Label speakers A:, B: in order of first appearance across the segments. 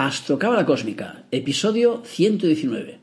A: Astrocábala Cósmica, episodio 119.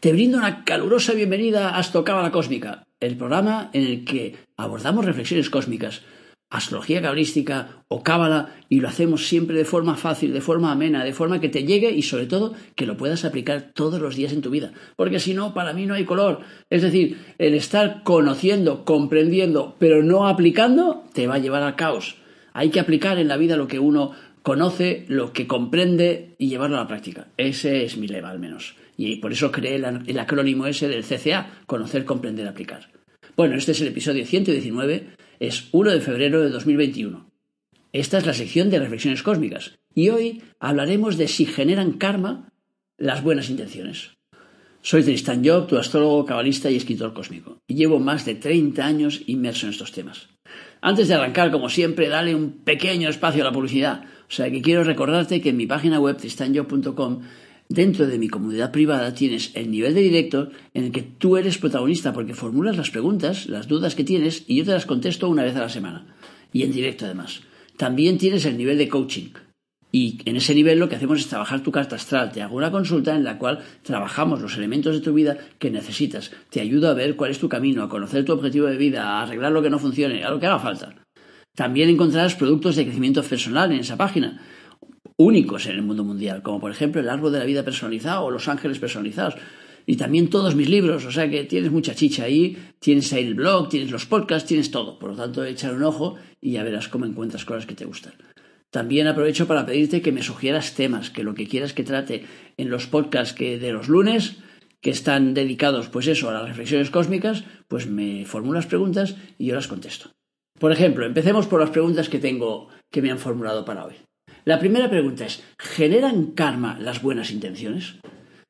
A: Te brindo una calurosa bienvenida a Astrocábala Cósmica, el programa en el que abordamos reflexiones cósmicas, astrología cabalística o cábala y lo hacemos siempre de forma fácil, de forma amena, de forma que te llegue y sobre todo que lo puedas aplicar todos los días en tu vida, porque si no, para mí no hay color. Es decir, el estar conociendo, comprendiendo, pero no aplicando, te va a llevar al caos. Hay que aplicar en la vida lo que uno conoce lo que comprende y llevarlo a la práctica. Ese es mi lema, al menos. Y por eso creé el, acrónimo ese del CCA, conocer, comprender, aplicar. Bueno, este es el episodio 119, es 1 de febrero de 2021. Esta es la sección de reflexiones cósmicas y hoy hablaremos de si generan karma las buenas intenciones. Soy Tristan Job, tu astrólogo, cabalista y escritor cósmico, y llevo más de 30 años inmerso en estos temas. Antes de arrancar, como siempre, dale un pequeño espacio a la publicidad. O sea que quiero recordarte que en mi página web tristanyo.com Dentro de mi comunidad privada tienes el nivel de directo en el que tú eres protagonista porque formulas las preguntas, las dudas que tienes y yo te las contesto una vez a la semana. Y en directo además. También tienes el nivel de coaching, y en ese nivel lo que hacemos es trabajar tu carta astral. Te hago una consulta en la cual trabajamos los elementos de tu vida que necesitas. Te ayudo a ver cuál es tu camino, a conocer tu objetivo de vida, a arreglar lo que no funcione, a lo que haga falta. También encontrarás productos de crecimiento personal en esa página, únicos en el mundo mundial, como por ejemplo el árbol de la vida personalizado o los ángeles personalizados. Y también todos mis libros, o sea que tienes mucha chicha ahí, tienes ahí el blog, tienes los podcasts, tienes todo. Por lo tanto, echar un ojo y ya verás cómo encuentras cosas que te gustan. También aprovecho para pedirte que me sugieras temas, que lo que quieras que trate en los podcasts que de los lunes, que están dedicados, pues eso, a las reflexiones cósmicas, pues me formulas preguntas y yo las contesto. Por ejemplo, empecemos por las preguntas que tengo que me han formulado para hoy. La primera pregunta es, ¿generan karma las buenas intenciones?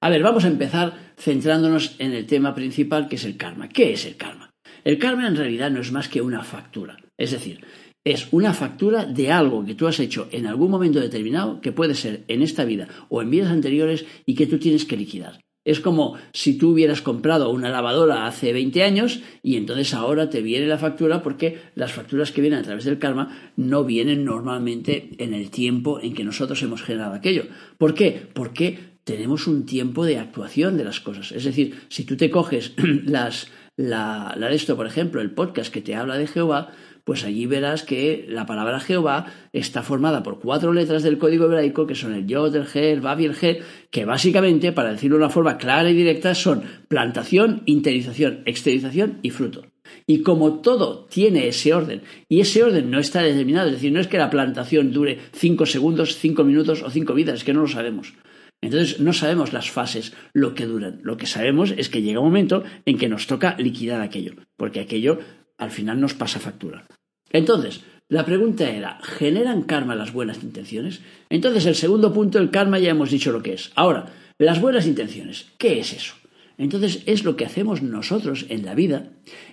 A: A ver, vamos a empezar centrándonos en el tema principal que es el karma. ¿Qué es el karma? El karma en realidad no es más que una factura. Es decir, es una factura de algo que tú has hecho en algún momento determinado, que puede ser en esta vida o en vidas anteriores, y que tú tienes que liquidar. Es como si tú hubieras comprado una lavadora hace 20 años y entonces ahora te viene la factura porque las facturas que vienen a través del karma no vienen normalmente en el tiempo en que nosotros hemos generado aquello. ¿Por qué? Porque tenemos un tiempo de actuación de las cosas. Es decir, si tú te coges las, la, la de esto, por ejemplo, el podcast que te habla de Jehová, pues allí verás que la palabra Jehová está formada por cuatro letras del código hebraico que son el Yod, el He, el Vav y el He, que básicamente, para decirlo de una forma clara y directa, son plantación, interiorización, exteriorización y fruto. Y como todo tiene ese orden, y ese orden no está determinado, es decir, no es que la plantación dure cinco segundos, cinco minutos o cinco vidas, es que no lo sabemos. Entonces no sabemos las fases, lo que duran. Lo que sabemos es que llega un momento en que nos toca liquidar aquello, porque aquello al final nos pasa factura. Entonces, la pregunta era, ¿generan karma las buenas intenciones? Entonces, el segundo punto, el karma, ya hemos dicho lo que es. Ahora, las buenas intenciones, ¿qué es eso? Entonces, es lo que hacemos nosotros en la vida,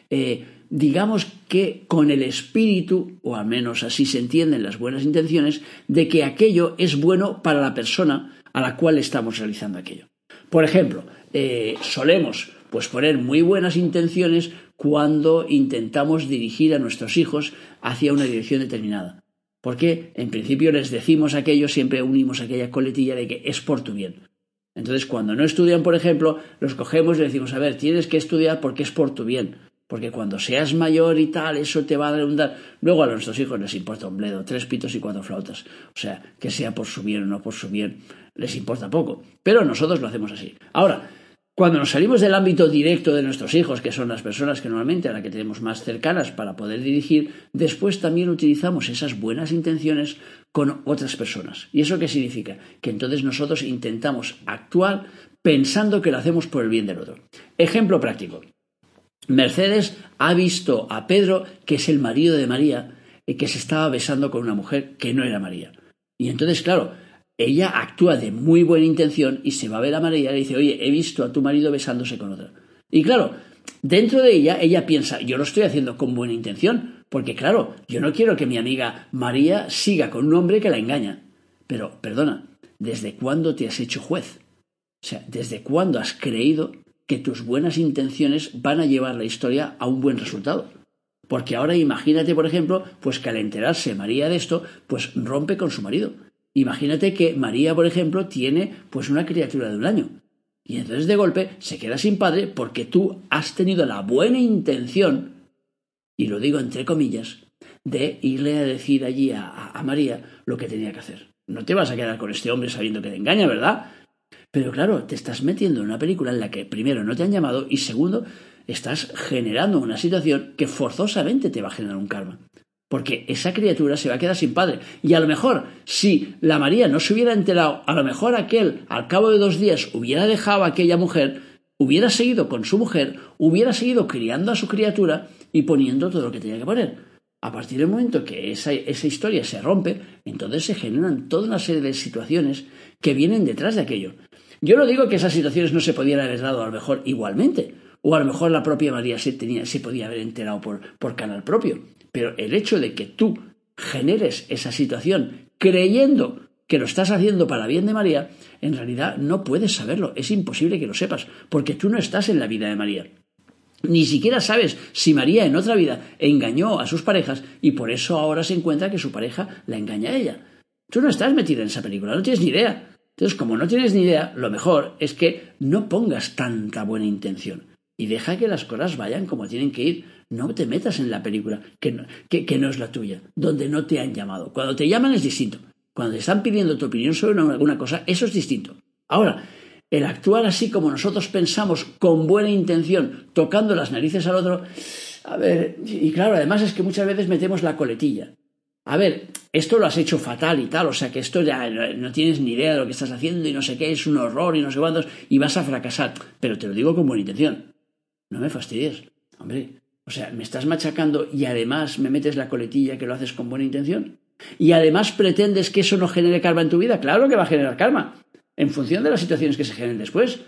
A: eh, digamos que con el espíritu, o al menos así se entienden las buenas intenciones, de que aquello es bueno para la persona a la cual estamos realizando aquello. Por ejemplo, eh, solemos pues poner muy buenas intenciones cuando intentamos dirigir a nuestros hijos hacia una dirección determinada. Porque en principio les decimos aquello, siempre unimos aquella coletilla de que es por tu bien. Entonces, cuando no estudian, por ejemplo, los cogemos y decimos, a ver, tienes que estudiar porque es por tu bien. Porque cuando seas mayor y tal, eso te va a dar Luego a nuestros hijos les importa un bledo, tres pitos y cuatro flautas. O sea, que sea por su bien o no por su bien, les importa poco. Pero nosotros lo hacemos así. Ahora, cuando nos salimos del ámbito directo de nuestros hijos, que son las personas que normalmente a las que tenemos más cercanas para poder dirigir, después también utilizamos esas buenas intenciones con otras personas. ¿Y eso qué significa? Que entonces nosotros intentamos actuar pensando que lo hacemos por el bien del otro. Ejemplo práctico. Mercedes ha visto a Pedro, que es el marido de María, y que se estaba besando con una mujer que no era María. Y entonces, claro, ella actúa de muy buena intención y se va a ver a María y le dice, oye, he visto a tu marido besándose con otra. Y claro, dentro de ella, ella piensa, yo lo estoy haciendo con buena intención, porque claro, yo no quiero que mi amiga María siga con un hombre que la engaña. Pero, perdona, ¿desde cuándo te has hecho juez? O sea, ¿desde cuándo has creído que tus buenas intenciones van a llevar la historia a un buen resultado? Porque ahora imagínate, por ejemplo, pues que al enterarse María de esto, pues rompe con su marido Imagínate que María, por ejemplo, tiene pues una criatura de un año. Y entonces de golpe se queda sin padre porque tú has tenido la buena intención, y lo digo entre comillas, de irle a decir allí a, María lo que tenía que hacer. No te vas a quedar con este hombre sabiendo que te engaña, ¿verdad? Pero claro, te estás metiendo en una película en la que primero no te han llamado y segundo, estás generando una situación que forzosamente te va a generar un karma. Porque esa criatura se va a quedar sin padre. Y a lo mejor, si la María no se hubiera enterado, a lo mejor aquel, al cabo de dos días, hubiera dejado a aquella mujer, hubiera seguido con su mujer, hubiera seguido criando a su criatura y poniendo todo lo que tenía que poner. A partir del momento que esa, esa historia se rompe, entonces se generan toda una serie de situaciones que vienen detrás de aquello. Yo no digo que esas situaciones no se pudieran haber dado a lo mejor igualmente, o a lo mejor la propia María se, tenía, se podía haber enterado por, por canal propio. Pero el hecho de que tú generes esa situación creyendo que lo estás haciendo para bien de María, en realidad no puedes saberlo, es imposible que lo sepas, porque tú no estás en la vida de María. Ni siquiera sabes si María en otra vida engañó a sus parejas y por eso ahora se encuentra que su pareja la engaña a ella. Tú no estás metida en esa película, no tienes ni idea. Entonces, como no tienes ni idea, lo mejor es que no pongas tanta buena intención y deja que las cosas vayan como tienen que ir. No te metas en la película que no, que, no es la tuya, donde no te han llamado. Cuando te llaman es distinto. Cuando te están pidiendo tu opinión sobre alguna cosa, eso es distinto. Ahora, el actuar así como nosotros pensamos, con buena intención, tocando las narices al otro, a ver, y claro, además es que muchas veces metemos la coletilla. A ver, esto lo has hecho fatal y tal, o sea que esto ya no tienes ni idea de lo que estás haciendo y no sé qué, es un horror y no sé cuántos, y vas a fracasar. Pero te lo digo con buena intención. No me fastidies. Hombre, o sea, me estás machacando y además me metes la coletilla que lo haces con buena intención. Y además pretendes que eso no genere karma en tu vida. Claro que va a generar karma, en función de las situaciones que se generen después.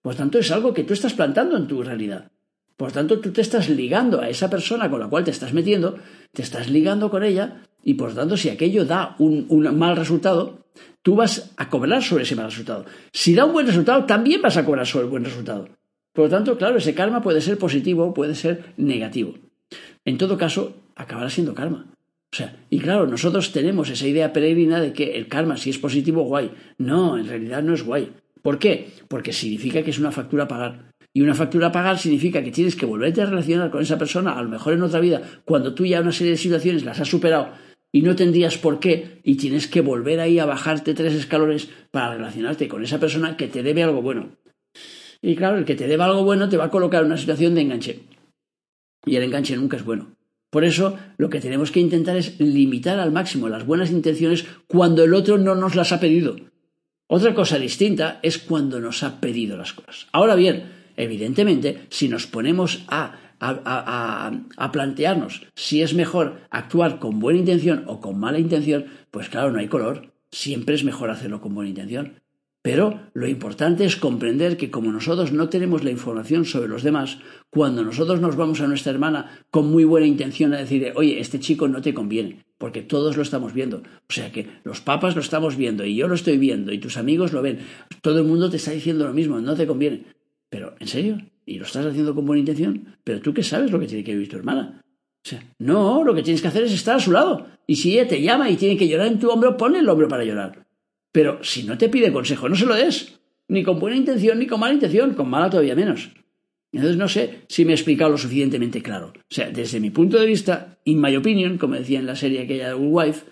A: Por tanto, es algo que tú estás plantando en tu realidad. Por tanto, tú te estás ligando a esa persona con la cual te estás metiendo, te estás ligando con ella, y por tanto, si aquello da un, un mal resultado, tú vas a cobrar sobre ese mal resultado. Si da un buen resultado, también vas a cobrar sobre el buen resultado. Por lo tanto, claro, ese karma puede ser positivo, puede ser negativo. En todo caso, acabará siendo karma. O sea, y claro, nosotros tenemos esa idea peregrina de que el karma, si es positivo, guay. No, en realidad no es guay. ¿Por qué? Porque significa que es una factura a pagar. Y una factura a pagar significa que tienes que volverte a relacionar con esa persona, a lo mejor en otra vida, cuando tú ya una serie de situaciones las has superado y no tendrías por qué, y tienes que volver ahí a bajarte tres escalones para relacionarte con esa persona que te debe algo bueno. Y claro, el que te deba algo bueno te va a colocar en una situación de enganche. Y el enganche nunca es bueno. Por eso lo que tenemos que intentar es limitar al máximo las buenas intenciones cuando el otro no nos las ha pedido. Otra cosa distinta es cuando nos ha pedido las cosas. Ahora bien, evidentemente, si nos ponemos a, a, a, plantearnos si es mejor actuar con buena intención o con mala intención, pues claro, no hay color. Siempre es mejor hacerlo con buena intención. Pero lo importante es comprender que como nosotros no tenemos la información sobre los demás, cuando nosotros nos vamos a nuestra hermana con muy buena intención a decir, oye, este chico no te conviene, porque todos lo estamos viendo. O sea que los papas lo estamos viendo y yo lo estoy viendo y tus amigos lo ven. Todo el mundo te está diciendo lo mismo, no te conviene. Pero, ¿en serio? ¿Y lo estás haciendo con buena intención? Pero tú qué sabes lo que tiene que vivir tu hermana. O sea, no, lo que tienes que hacer es estar a su lado. Y si ella te llama y tiene que llorar en tu hombro, ponle el hombro para llorar. Pero si no te pide consejo, no se lo des. Ni con buena intención, ni con mala intención. Con mala todavía menos. Entonces no sé si me he explicado lo suficientemente claro. O sea, desde mi punto de vista, in my opinion, como decía en la serie aquella de Good Wife,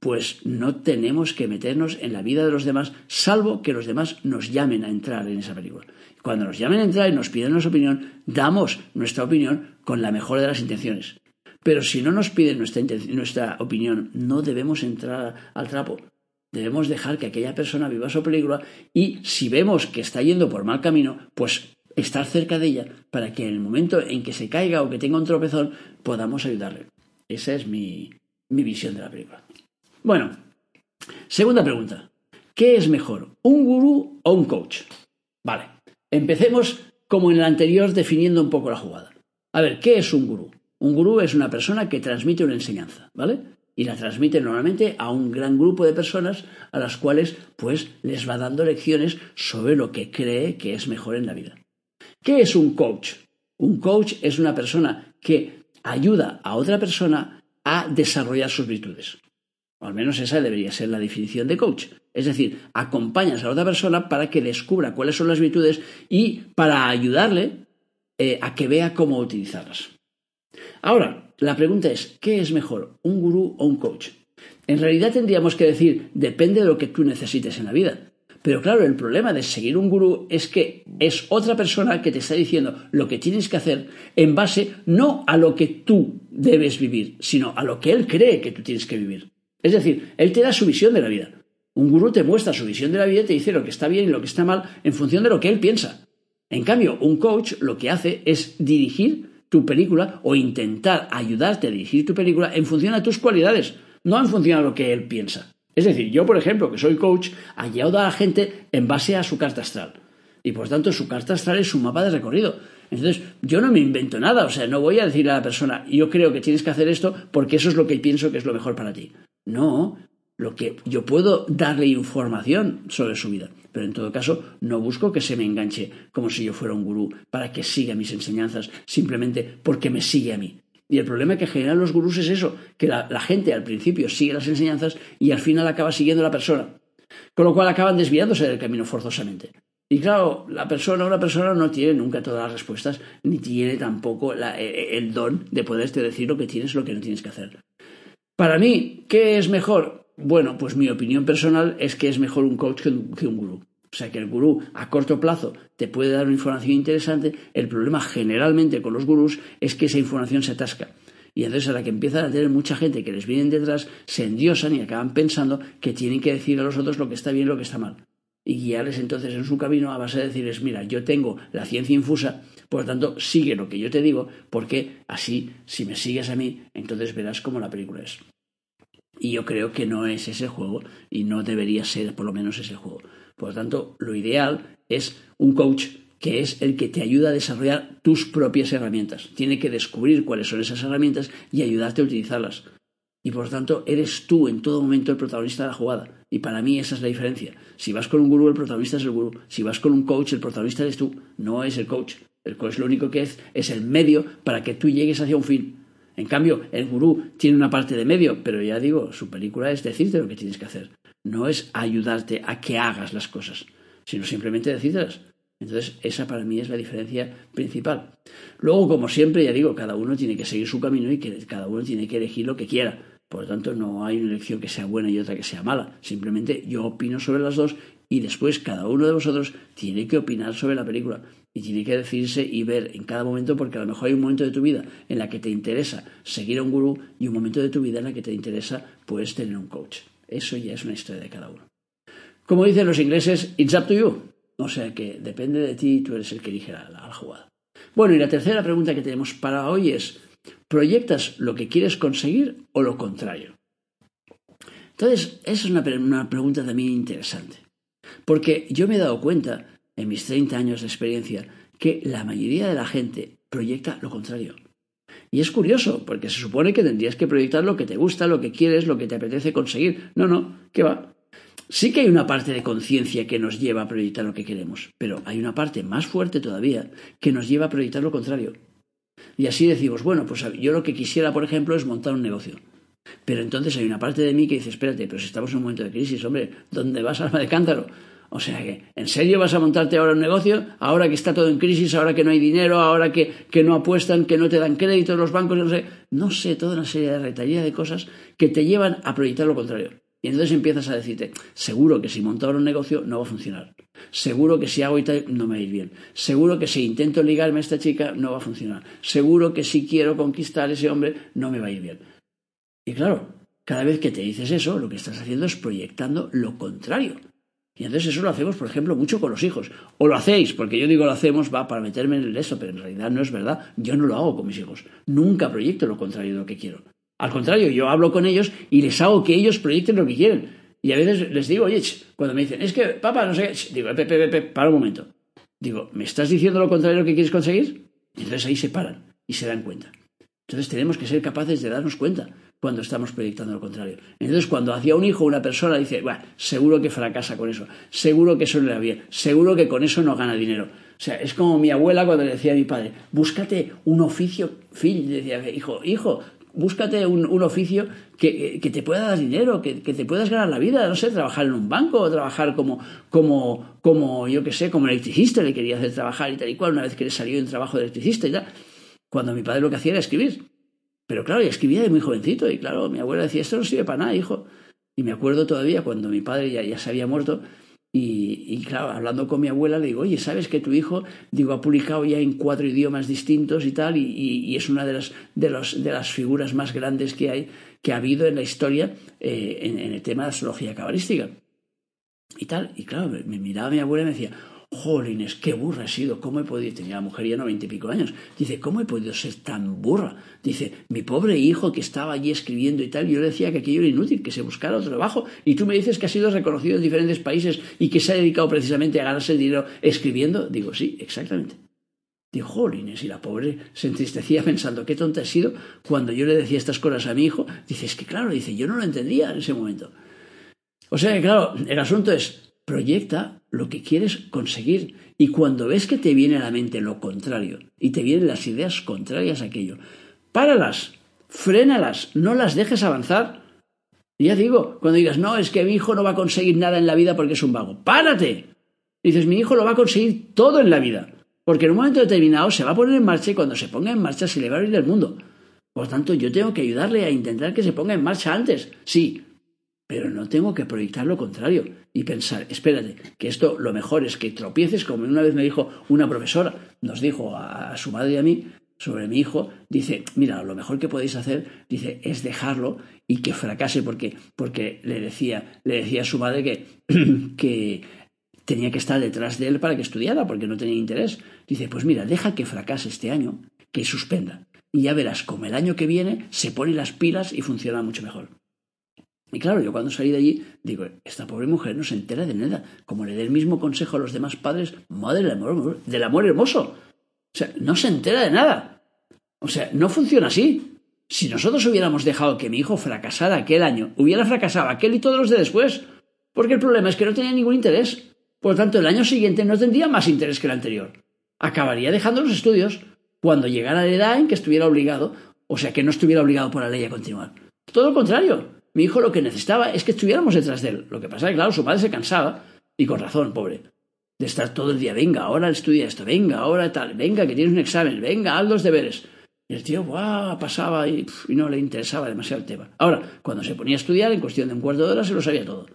A: pues no tenemos que meternos en la vida de los demás, salvo que los demás nos llamen a entrar en esa película. Cuando nos llamen a entrar y nos piden nuestra opinión, damos nuestra opinión con la mejor de las intenciones. Pero si no nos piden nuestra, nuestra opinión, no debemos entrar al trapo. Debemos dejar que aquella persona viva su película y si vemos que está yendo por mal camino, pues estar cerca de ella para que en el momento en que se caiga o que tenga un tropezón podamos ayudarle. Esa es mi, mi visión de la película. Bueno, segunda pregunta. ¿Qué es mejor, un gurú o un coach? Vale, empecemos como en el anterior definiendo un poco la jugada. A ver, ¿qué es un gurú? Un gurú es una persona que transmite una enseñanza, ¿vale? Y la transmite normalmente a un gran grupo de personas a las cuales pues les va dando lecciones sobre lo que cree que es mejor en la vida. ¿Qué es un coach? Un coach es una persona que ayuda a otra persona a desarrollar sus virtudes. Al menos esa debería ser la definición de coach. Es decir, acompañas a otra persona para que descubra cuáles son las virtudes y para ayudarle eh, a que vea cómo utilizarlas. Ahora, la pregunta es, ¿qué es mejor, un gurú o un coach? En realidad tendríamos que decir, depende de lo que tú necesites en la vida. Pero claro, el problema de seguir un gurú es que es otra persona que te está diciendo lo que tienes que hacer en base no a lo que tú debes vivir, sino a lo que él cree que tú tienes que vivir. Es decir, él te da su visión de la vida. Un gurú te muestra su visión de la vida y te dice lo que está bien y lo que está mal en función de lo que él piensa. En cambio, un coach lo que hace es dirigir tu película o intentar ayudarte a dirigir tu película en función a tus cualidades, no en función a lo que él piensa. Es decir, yo, por ejemplo, que soy coach, ayudo a la gente en base a su carta astral. Y por tanto, su carta astral es su mapa de recorrido. Entonces, yo no me invento nada, o sea, no voy a decirle a la persona, yo creo que tienes que hacer esto porque eso es lo que pienso que es lo mejor para ti. No, lo que yo puedo darle información sobre su vida, pero en todo caso no busco que se me enganche como si yo fuera un gurú para que siga mis enseñanzas simplemente porque me sigue a mí. Y el problema que generan los gurús es eso, que la, gente al principio sigue las enseñanzas y al final acaba siguiendo a la persona. Con lo cual acaban desviándose del camino forzosamente. Y claro, la persona, una persona no tiene nunca todas las respuestas, ni tiene tampoco e, e, el don de poderte decir lo que tienes lo que no tienes que hacer. Para mí, ¿qué es mejor? Bueno, pues mi opinión personal es que es mejor un coach que un, gurú. O sea que el gurú a corto plazo te puede dar una información interesante. El problema generalmente con los gurús es que esa información se atasca. Y entonces a la que empiezan a tener mucha gente que les vienen detrás, se endiosan y acaban pensando que tienen que decir a los otros lo que está bien y lo que está mal. Y guiarles entonces en su camino a base de decirles, mira, yo tengo la ciencia infusa, por lo tanto, sigue lo que yo te digo, porque así, si me sigues a mí, entonces verás cómo la película es. Y yo creo que no es ese juego y no debería ser por lo menos ese juego. Por lo tanto, lo ideal es un coach que es el que te ayuda a desarrollar tus propias herramientas. Tiene que descubrir cuáles son esas herramientas y ayudarte a utilizarlas. Y por lo tanto, eres tú en todo momento el protagonista de la jugada. Y para mí esa es la diferencia. Si vas con un gurú, el protagonista es el gurú. Si vas con un coach, el protagonista eres tú. No es el coach. El coach lo único que es es el medio para que tú llegues hacia un fin. En cambio, el gurú tiene una parte de medio, pero ya digo, su película es decirte lo que tienes que hacer no es ayudarte a que hagas las cosas, sino simplemente decírtelas. Entonces, esa para mí es la diferencia principal. Luego, como siempre, ya digo, cada uno tiene que seguir su camino y que cada uno tiene que elegir lo que quiera. Por lo tanto, no hay una elección que sea buena y otra que sea mala. Simplemente yo opino sobre las dos y después cada uno de vosotros tiene que opinar sobre la película y tiene que decidirse y ver en cada momento porque a lo mejor hay un momento de tu vida en la que te interesa seguir a un gurú y un momento de tu vida en la que te interesa pues tener un coach. Eso ya es una historia de cada uno. Como dicen los ingleses, it's up to you. O sea que depende de ti, tú eres el que elige la, la jugada. Bueno, y la tercera pregunta que tenemos para hoy es, ¿proyectas lo que quieres conseguir o lo contrario? Entonces, esa es una, una pregunta también interesante. Porque yo me he dado cuenta, en mis 30 años de experiencia, que la mayoría de la gente proyecta lo contrario. Y es curioso, porque se supone que tendrías que proyectar lo que te gusta, lo que quieres, lo que te apetece conseguir. No, no, ¿qué va? Sí que hay una parte de conciencia que nos lleva a proyectar lo que queremos, pero hay una parte más fuerte todavía que nos lleva a proyectar lo contrario. Y así decimos, bueno, pues yo lo que quisiera, por ejemplo, es montar un negocio. Pero entonces hay una parte de mí que dice, espérate, pero si estamos en un momento de crisis, hombre, ¿dónde vas, alma de cántaro? O sea que, ¿en serio vas a montarte ahora un negocio? Ahora que está todo en crisis, ahora que no hay dinero, ahora que, no apuestan, que no te dan crédito los bancos, no sé, no sé, toda una serie de retaría de cosas que te llevan a proyectar lo contrario. Y entonces empiezas a decirte, seguro que si monto ahora un negocio no va a funcionar. Seguro que si hago y tal no me va a ir bien. Seguro que si intento ligarme a esta chica no va a funcionar. Seguro que si quiero conquistar a ese hombre no me va a ir bien. Y claro, cada vez que te dices eso, lo que estás haciendo es proyectando lo contrario. Y entonces eso lo hacemos, por ejemplo, mucho con los hijos. O lo hacéis, porque yo digo lo hacemos, va para meterme en el eso, pero en realidad no es verdad. Yo no lo hago con mis hijos. Nunca proyecto lo contrario de lo que quiero. Al contrario, yo hablo con ellos y les hago que ellos proyecten lo que quieren. Y a veces les digo, oye, cuando me dicen, es que, papá, no sé qué, digo, pepe, pepe, para un momento. Digo, ¿me estás diciendo lo contrario de lo que quieres conseguir? Y entonces ahí se paran y se dan cuenta. Entonces tenemos que ser capaces de darnos cuenta cuando estamos proyectando lo contrario. Entonces, cuando hacia un hijo una persona dice, bueno, seguro que fracasa con eso, seguro que eso no le va bien, seguro que con eso no gana dinero. O sea, es como mi abuela cuando le decía a mi padre, búscate un oficio, Phil, decía, hijo, hijo, búscate un, oficio que, te pueda dar dinero, que, te puedas ganar la vida, no sé, trabajar en un banco o trabajar como, como, como yo qué sé, como electricista, le quería hacer trabajar y tal y cual, una vez que le salió un trabajo de electricista y tal. Cuando mi padre lo que hacía era escribir. Pero claro, y escribía de muy jovencito y claro, mi abuela decía, esto no sirve para nada, hijo. Y me acuerdo todavía cuando mi padre ya, ya se había muerto, y, claro, hablando con mi abuela, le digo, oye, ¿sabes que tu hijo, digo, ha publicado ya en cuatro idiomas distintos y tal, y, es una de las, de, los, de las figuras más grandes que hay, que ha habido en la historia eh, en, el tema de astrología cabalística? Y tal, y claro, me miraba mi abuela y me decía, Jolines, qué burra he sido, ¿cómo he podido? Tenía la mujer ya noventa y pico años. Dice, ¿cómo he podido ser tan burra? Dice, mi pobre hijo que estaba allí escribiendo y tal, yo le decía que aquello era inútil, que se buscara otro trabajo. Y tú me dices que ha sido reconocido en diferentes países y que se ha dedicado precisamente a ganarse el dinero escribiendo. Digo, sí, exactamente. Digo, jolines, y la pobre se entristecía pensando, qué tonta he sido cuando yo le decía estas cosas a mi hijo. Dice, es que claro, dice, yo no lo entendía en ese momento. O sea que claro, el asunto es, Proyecta lo que quieres conseguir y cuando ves que te viene a la mente lo contrario y te vienen las ideas contrarias a aquello, páralas, frénalas, no las dejes avanzar. Ya digo, cuando digas, no, es que mi hijo no va a conseguir nada en la vida porque es un vago, párate. dices, mi hijo lo va a conseguir todo en la vida, porque en un momento determinado se va a poner en marcha y cuando se ponga en marcha se le va a abrir el mundo. Por tanto, yo tengo que ayudarle a intentar que se ponga en marcha antes. Sí, pero no tengo que proyectar lo contrario y pensar, espérate, que esto lo mejor es que tropieces, como una vez me dijo una profesora, nos dijo a, su madre y a mí sobre mi hijo, dice, mira, lo mejor que podéis hacer, dice, es dejarlo y que fracase, porque, porque le decía, le decía a su madre que, que tenía que estar detrás de él para que estudiara, porque no tenía interés. Dice, pues mira, deja que fracase este año, que suspenda. Y ya verás como el año que viene se pone las pilas y funciona mucho mejor. Y claro, yo cuando salí de allí, digo, esta pobre mujer no se entera de nada. Como le dé el mismo consejo a los demás padres, madre del amor, del amor hermoso. O sea, no se entera de nada. O sea, no funciona así. Si nosotros hubiéramos dejado que mi hijo fracasara aquel año, hubiera fracasado aquel y todos los de después. Porque el problema es que no tenía ningún interés. Por lo tanto, el año siguiente no tendría más interés que el anterior. Acabaría dejando los estudios cuando llegara la edad en que estuviera obligado, o sea, que no estuviera obligado por la ley a continuar. Todo lo contrario. Mi hijo lo que necesitaba es que estuviéramos detrás de él. Lo que pasa es que, claro, su padre se cansaba, y con razón, pobre, de estar todo el día, venga, ahora estudia esto, venga, ahora tal, venga, que tienes un examen, venga, haz los deberes. Y el tío, ¡buah! pasaba y, no le interesaba demasiado el tema. Ahora, cuando se ponía a estudiar, en cuestión de un cuarto de hora se lo sabía todo.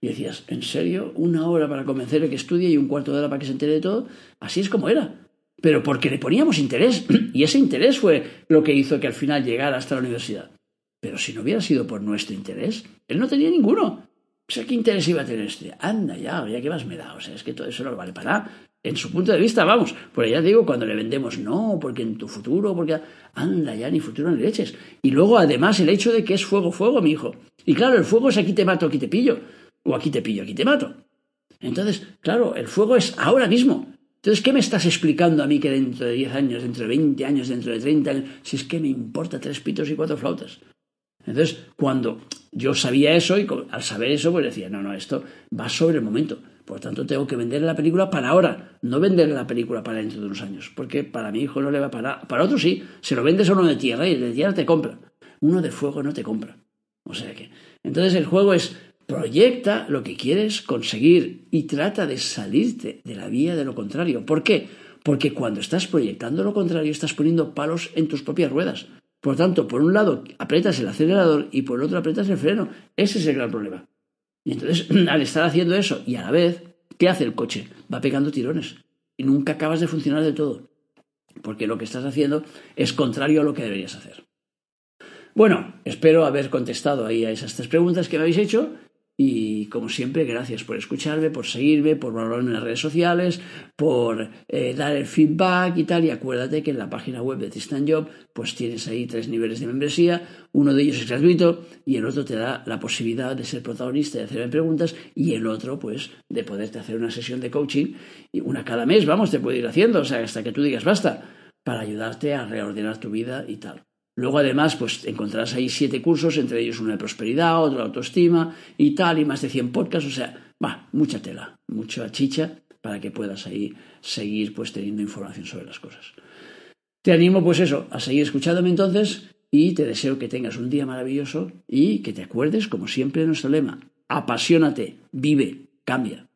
A: Y decías, ¿en serio? ¿Una hora para convencerle que estudie y un cuarto de hora para que se entere de todo? Así es como era. Pero porque le poníamos interés. Y ese interés fue lo que hizo que al final llegara hasta la universidad. Pero si no hubiera sido por nuestro interés, él no tenía ninguno. O sea, ¿qué interés iba a tener este? Anda ya, ya que más me da. O sea, es que todo eso no vale para nada. En su punto de vista, vamos. Por allá digo, cuando le vendemos, no, porque en tu futuro, porque. Anda ya, ni futuro ni leches. Y luego, además, el hecho de que es fuego, fuego, mi hijo. Y claro, el fuego es aquí te mato, aquí te pillo. O aquí te pillo, aquí te mato. Entonces, claro, el fuego es ahora mismo. Entonces, ¿qué me estás explicando a mí que dentro de 10 años, dentro de 20 años, dentro de 30 años, si es que me importa tres pitos y cuatro flautas? Entonces, cuando yo sabía eso y al saber eso, pues decía, no, no, esto va sobre el momento. Por tanto, tengo que vender la película para ahora, no vender la película para dentro de unos años. Porque para mi hijo no le va para... Para otro sí, se lo vendes a uno de tierra y el de tierra te compra. Uno de fuego no te compra. O sea que... Entonces el juego es proyecta lo que quieres conseguir y trata de salirte de la vía de lo contrario. ¿Por qué? Porque cuando estás proyectando lo contrario estás poniendo palos en tus propias ruedas. Por tanto, por un lado aprietas el acelerador y por el otro aprietas el freno. Ese es el gran problema. Y entonces, al estar haciendo eso y a la vez, ¿qué hace el coche? Va pegando tirones. Y nunca acabas de funcionar de todo. Porque lo que estás haciendo es contrario a lo que deberías hacer. Bueno, espero haber contestado ahí a esas tres preguntas que me habéis hecho y como siempre, gracias por escucharme, por seguirme, por valorarme en las redes sociales, por eh, dar el feedback y tal. Y acuérdate que en la página web de Tristan Job, pues tienes ahí tres niveles de membresía. Uno de ellos es gratuito y el otro te da la posibilidad de ser protagonista, de hacerme preguntas y el otro, pues, de poderte hacer una sesión de coaching y una cada mes, vamos, te puede ir haciendo, o sea, hasta que tú digas basta, para ayudarte a reordenar tu vida y tal. Luego, además, pues encontrarás ahí siete cursos, entre ellos uno de prosperidad, otro de autoestima y tal, y más de 100 podcasts. O sea, va, mucha tela, mucha chicha para que puedas ahí seguir pues teniendo información sobre las cosas. Te animo, pues eso, a seguir escuchándome entonces y te deseo que tengas un día maravilloso y que te acuerdes, como siempre, de nuestro lema. Apasionate, vive, cambia.